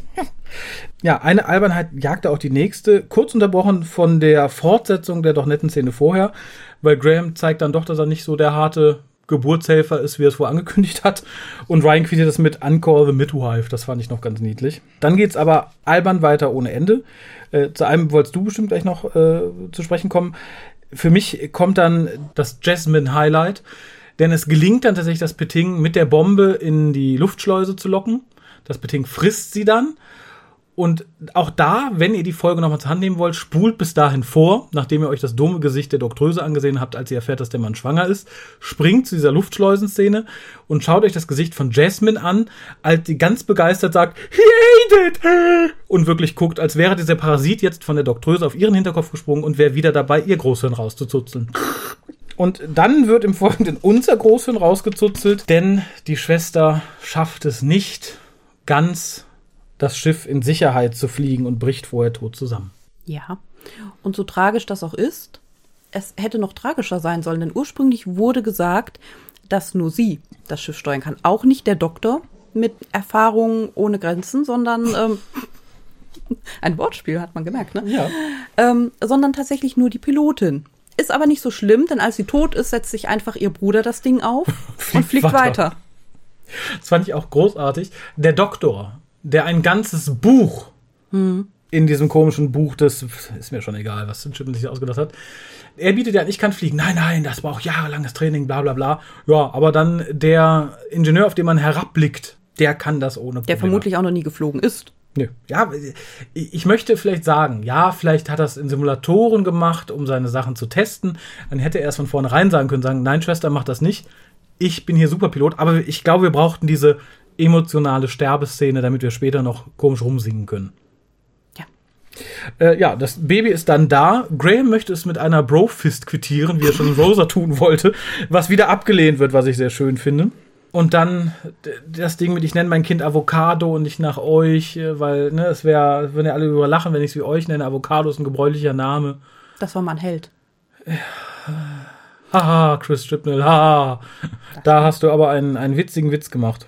ja, eine Albernheit jagte auch die nächste, kurz unterbrochen von der Fortsetzung der doch netten Szene vorher, weil Graham zeigt dann doch, dass er nicht so der harte Geburtshelfer ist, wie er es vorher angekündigt hat. Und Ryan quittiert das mit Uncall the Midwife. Das fand ich noch ganz niedlich. Dann geht's aber albern weiter ohne Ende. Äh, zu einem wolltest du bestimmt gleich noch äh, zu sprechen kommen. Für mich kommt dann das Jasmine-Highlight, denn es gelingt dann tatsächlich, das Peting mit der Bombe in die Luftschleuse zu locken. Das Peting frisst sie dann. Und auch da, wenn ihr die Folge nochmal zur Hand nehmen wollt, spult bis dahin vor, nachdem ihr euch das dumme Gesicht der Doktröse angesehen habt, als sie erfährt, dass der Mann schwanger ist, springt zu dieser Luftschleusenszene und schaut euch das Gesicht von Jasmine an, als die ganz begeistert sagt, he ate it! Und wirklich guckt, als wäre dieser Parasit jetzt von der Doktröse auf ihren Hinterkopf gesprungen und wäre wieder dabei, ihr Großhirn rauszuzuzeln. Und dann wird im Folgenden unser Großhirn rausgezuzelt, denn die Schwester schafft es nicht, ganz das Schiff in Sicherheit zu fliegen und bricht vorher tot zusammen. Ja. Und so tragisch das auch ist, es hätte noch tragischer sein sollen, denn ursprünglich wurde gesagt, dass nur sie das Schiff steuern kann. Auch nicht der Doktor mit Erfahrungen ohne Grenzen, sondern ähm, <laughs> ein Wortspiel, hat man gemerkt, ne? Ja. ähm, sondern tatsächlich nur die Pilotin. Ist aber nicht so schlimm, denn als sie tot ist, setzt sich einfach ihr Bruder das Ding auf <laughs> und fliegt weiter. weiter. Das fand ich auch großartig. Der Doktor, der ein ganzes Buch in diesem komischen Buch, das ist mir schon egal, was Chip sich ausgedacht hat. Er bietet ja an, ich kann fliegen. Nein, nein, das braucht jahrelanges Training, bla bla bla. Ja, aber dann der Ingenieur, auf den man herabblickt, der kann das ohne Probleme. Der vermutlich auch noch nie geflogen ist. Nö. Ja, ich ich möchte vielleicht sagen, ja, vielleicht hat er es in Simulatoren gemacht, um seine Sachen zu testen. Dann hätte er es von vornherein sagen können, sagen, nein, Schwester, mach das nicht. Ich bin hier Superpilot, aber ich glaube, wir brauchten diese emotionale Sterbeszene, damit wir später noch komisch rumsingen können. Ja. Äh, ja, das Baby ist dann da. Graham möchte es mit einer Brofist quittieren, wie er schon in Rosa <laughs> tun wollte, was wieder abgelehnt wird, was ich sehr schön finde. Und dann das Ding mit, ich nenne mein Kind Avocado und nicht nach euch, äh, weil, ne, es wäre, würden ja alle darüber lachen, wenn ich es wie euch nenne. Avocado ist ein gebräuchlicher Name. Das war mal ein Held. Haha, Chris Stripnell, haha. Da hast du aber einen, einen witzigen Witz gemacht.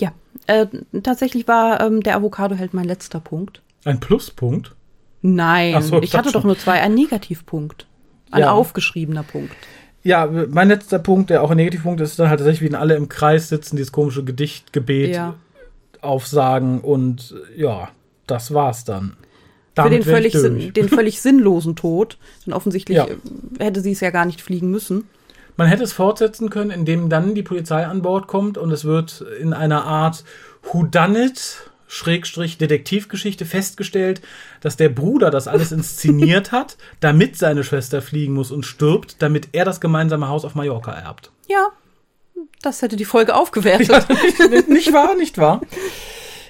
Ja, äh, tatsächlich war ähm, der Avocado-Held mein letzter Punkt. Ein Pluspunkt. Nein, so, ich ich hatte dachte doch schon. nur zwei. Ein Negativpunkt. Ein Ja. aufgeschriebener Punkt. Ja, mein letzter Punkt, der auch ein Negativpunkt ist, dann halt tatsächlich, wie alle im Kreis sitzen, dieses komische Gedicht, Gebet Ja. aufsagen und ja, das war's dann. Für Damit den wär ich völlig, den völlig sinnlosen Tod. <laughs> Denn offensichtlich Ja. äh, hätte sie es ja gar nicht fliegen müssen. Man hätte es fortsetzen können, indem dann die Polizei an Bord kommt und es wird in einer Art Whodunit, Schrägstrich Detektivgeschichte festgestellt, dass der Bruder das alles <laughs> inszeniert hat, damit seine Schwester fliegen muss und stirbt, damit er das gemeinsame Haus auf Mallorca erbt. Ja, das hätte die Folge aufgewertet. <laughs> nicht wahr, nicht wahr?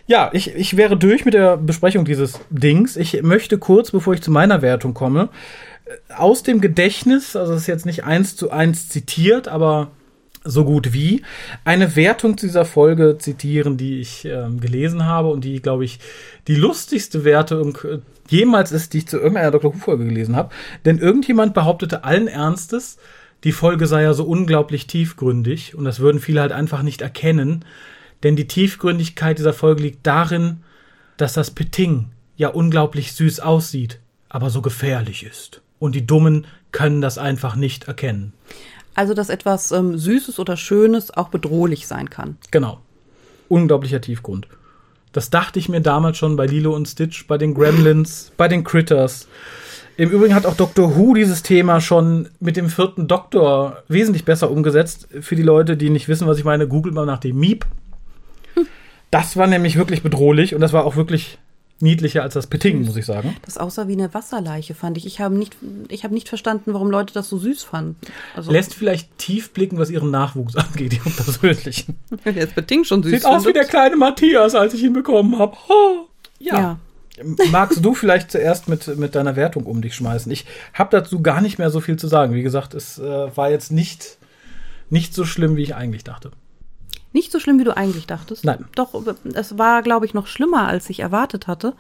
Ja, ich, ich wäre durch mit der Besprechung dieses Dings. Ich möchte kurz, bevor ich zu meiner Wertung komme, aus dem Gedächtnis, also es ist jetzt nicht eins zu eins zitiert, aber so gut wie, eine Wertung zu dieser Folge zitieren, die ich ähm, gelesen habe und die, glaube ich, die lustigste Wertung äh, jemals ist, die ich zu irgendeiner Dr. Who-Folge gelesen habe. Denn irgendjemand behauptete allen Ernstes, die Folge sei ja so unglaublich tiefgründig und das würden viele halt einfach nicht erkennen. Denn die Tiefgründigkeit dieser Folge liegt darin, dass das Peting ja unglaublich süß aussieht, aber so gefährlich ist. Und die Dummen können das einfach nicht erkennen. Also, dass etwas ähm, Süßes oder Schönes auch bedrohlich sein kann. Genau. Unglaublicher Tiefgrund. Das dachte ich mir damals schon bei Lilo und Stitch, bei den Gremlins, bei den Critters. Im Übrigen hat auch Doctor Who dieses Thema schon mit dem vierten Doktor wesentlich besser umgesetzt. Für die Leute, die nicht wissen, was ich meine, googelt mal nach dem Miep. Das war nämlich wirklich bedrohlich und das war auch wirklich niedlicher als das Peting, muss ich sagen. Das aussah wie eine Wasserleiche, fand ich. Ich habe nicht, ich habe nicht verstanden, warum Leute das so süß fanden. Also, Lässt vielleicht tief blicken, was ihren Nachwuchs <laughs> angeht, ihren persönlichen. wenn jetzt Bedingt schon süß Sieht aus wie der kleine Matthias, als ich ihn bekommen habe. Ja. Magst du vielleicht zuerst mit, mit deiner Wertung um dich schmeißen? Ich habe dazu gar nicht mehr so viel zu sagen. Wie gesagt, es äh, war jetzt nicht, nicht so schlimm, wie ich eigentlich dachte. Nicht so schlimm, wie du eigentlich dachtest. Nein. Doch, es war, glaube ich, noch schlimmer, als ich erwartet hatte.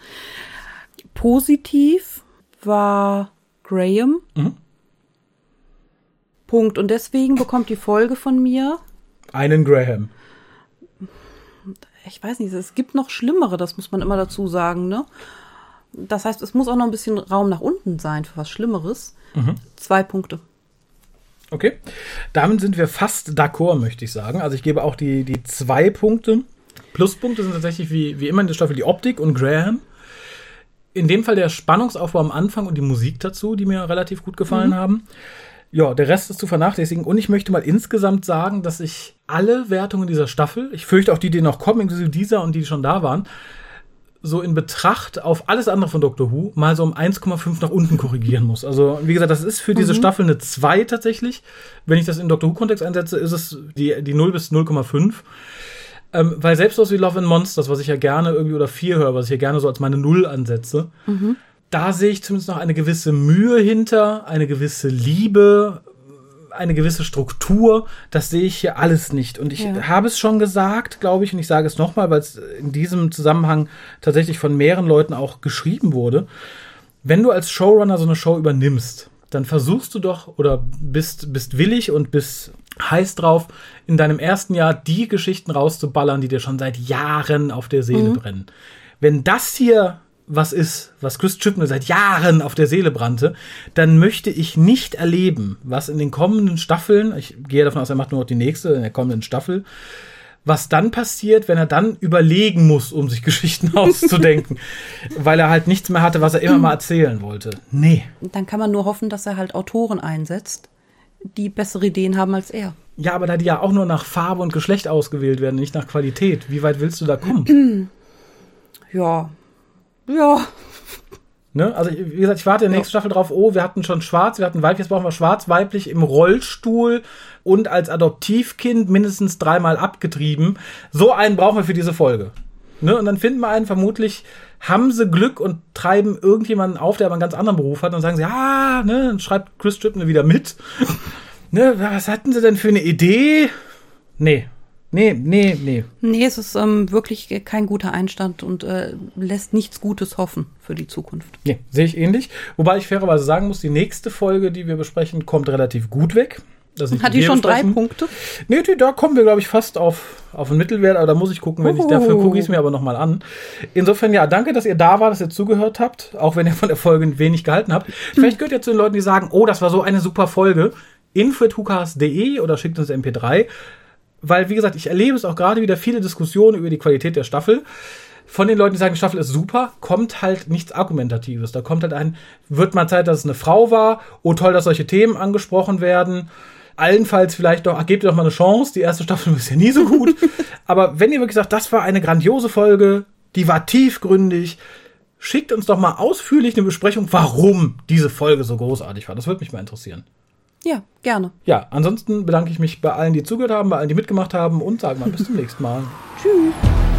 Positiv war Graham. Mhm. Punkt. Und deswegen bekommt die Folge von mir, Einen Graham. ich weiß nicht, es gibt noch schlimmere, das muss man immer dazu sagen, ne? Das heißt, es muss auch noch ein bisschen Raum nach unten sein für was Schlimmeres. Mhm. Zwei Punkte. Okay. Damit sind wir fast d'accord, möchte ich sagen. Also ich gebe auch die, die zwei Punkte. Pluspunkte sind tatsächlich wie, wie immer in der Staffel die Optik und Graham. In dem Fall der Spannungsaufbau am Anfang und die Musik dazu, die mir relativ gut gefallen haben. Ja, der Rest ist zu vernachlässigen. Und ich möchte mal insgesamt sagen, dass ich alle Wertungen dieser Staffel, ich fürchte auch die, die noch kommen, inklusive dieser und die, die schon da waren, so in Betracht auf alles andere von Doctor Who mal so um 1,5 nach unten korrigieren muss. Also, wie gesagt, das ist für diese Staffel eine 2 tatsächlich. Wenn ich das in Doctor Who-Kontext einsetze, ist es die, die 0 bis 0,5. Ähm, weil selbst was wie Love and Monsters, was ich ja gerne irgendwie oder 4 höre, was ich ja gerne so als meine Null ansetze, da sehe ich zumindest noch eine gewisse Mühe hinter, eine gewisse Liebe, eine gewisse Struktur. Das sehe ich hier alles nicht. Und ich Ja. habe es schon gesagt, glaube ich, und ich sage es nochmal, weil es in diesem Zusammenhang tatsächlich von mehreren Leuten auch geschrieben wurde. Wenn du als Showrunner so eine Show übernimmst, dann versuchst du doch oder bist, bist willig und bist heiß drauf, in deinem ersten Jahr die Geschichten rauszuballern, die dir schon seit Jahren auf der Seele brennen. Wenn das hier was ist, was Chris Chibnall seit Jahren auf der Seele brannte, dann möchte ich nicht erleben, was in den kommenden Staffeln, ich gehe davon aus, er macht nur noch die nächste in der kommenden Staffel, was dann passiert, wenn er dann überlegen muss, um sich <laughs> Geschichten auszudenken, weil er halt nichts mehr hatte, was er immer mal erzählen wollte. Nee. Dann kann man nur hoffen, dass er halt Autoren einsetzt, die bessere Ideen haben als er. Ja, aber da die ja auch nur nach Farbe und Geschlecht ausgewählt werden, nicht nach Qualität. Wie weit willst du da kommen? <clears throat> Ja. Ja. Ne? Also, wie gesagt, ich warte in der nächsten Staffel drauf, oh, wir hatten schon schwarz, wir hatten weiblich, jetzt brauchen wir schwarz, weiblich im Rollstuhl und als Adoptivkind mindestens dreimal abgetrieben. So einen brauchen wir für diese Folge. Ne? Und dann finden wir einen, vermutlich haben sie Glück und treiben irgendjemanden auf, der aber einen ganz anderen Beruf hat und sagen sie, ah, ne, dann schreibt Chris Chibnall wieder mit. <laughs> ne, was hatten sie denn für eine Idee? Nee. Nee, nee, nee. Nee, es ist ähm, wirklich kein guter Einstand und äh, lässt nichts Gutes hoffen für die Zukunft. Nee, sehe ich ähnlich. Wobei ich fairerweise sagen muss, die nächste Folge, die wir besprechen, kommt relativ gut weg. Das Hat die schon drei Punkte? Nee, die, da kommen wir, glaube ich, fast auf, auf einen Mittelwert, aber da muss ich gucken, wenn oh. ich dafür gucke ich es mir aber nochmal an. Insofern, ja, danke, dass ihr da wart, dass ihr zugehört habt, auch wenn ihr von der Folge wenig gehalten habt. Vielleicht gehört ihr zu den Leuten, die sagen, oh, das war so eine super Folge. info.hukas.de oder schickt uns MP3 weil, wie gesagt, ich erlebe es auch gerade wieder viele Diskussionen über die Qualität der Staffel. Von den Leuten, die sagen, die Staffel ist super, kommt halt nichts Argumentatives. Da kommt halt ein, wird mal Zeit, dass es eine Frau war. Oh, toll, dass solche Themen angesprochen werden. Allenfalls vielleicht doch, ach, gebt ihr doch mal eine Chance. Die erste Staffel <laughs> ist ja nie so gut. <laughs> Aber wenn ihr wirklich sagt, das war eine grandiose Folge, die war tiefgründig, schickt uns doch mal ausführlich eine Besprechung, warum diese Folge so großartig war. Das würde mich mal interessieren. Ja, gerne. Ja, ansonsten bedanke ich mich bei allen, die zugehört haben, bei allen, die mitgemacht haben und sage mal bis zum <laughs> nächsten Mal. Tschüss.